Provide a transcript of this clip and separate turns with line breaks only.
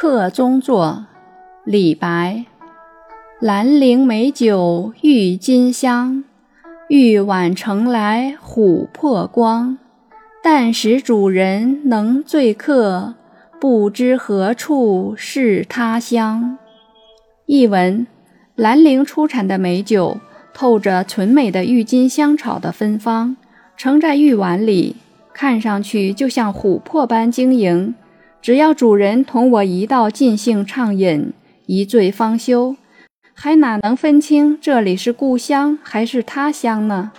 客中作，李白。兰陵美酒郁金香，玉碗盛来琥珀光。但使主人能醉客，不知何处是他乡。译文：兰陵出产的美酒，透着纯美的郁金香草的芬芳，盛在玉碗里，看上去就像琥珀般晶莹。只要主人同我一道尽兴畅饮，一醉方休，还哪能分清这里是故乡还是他乡呢？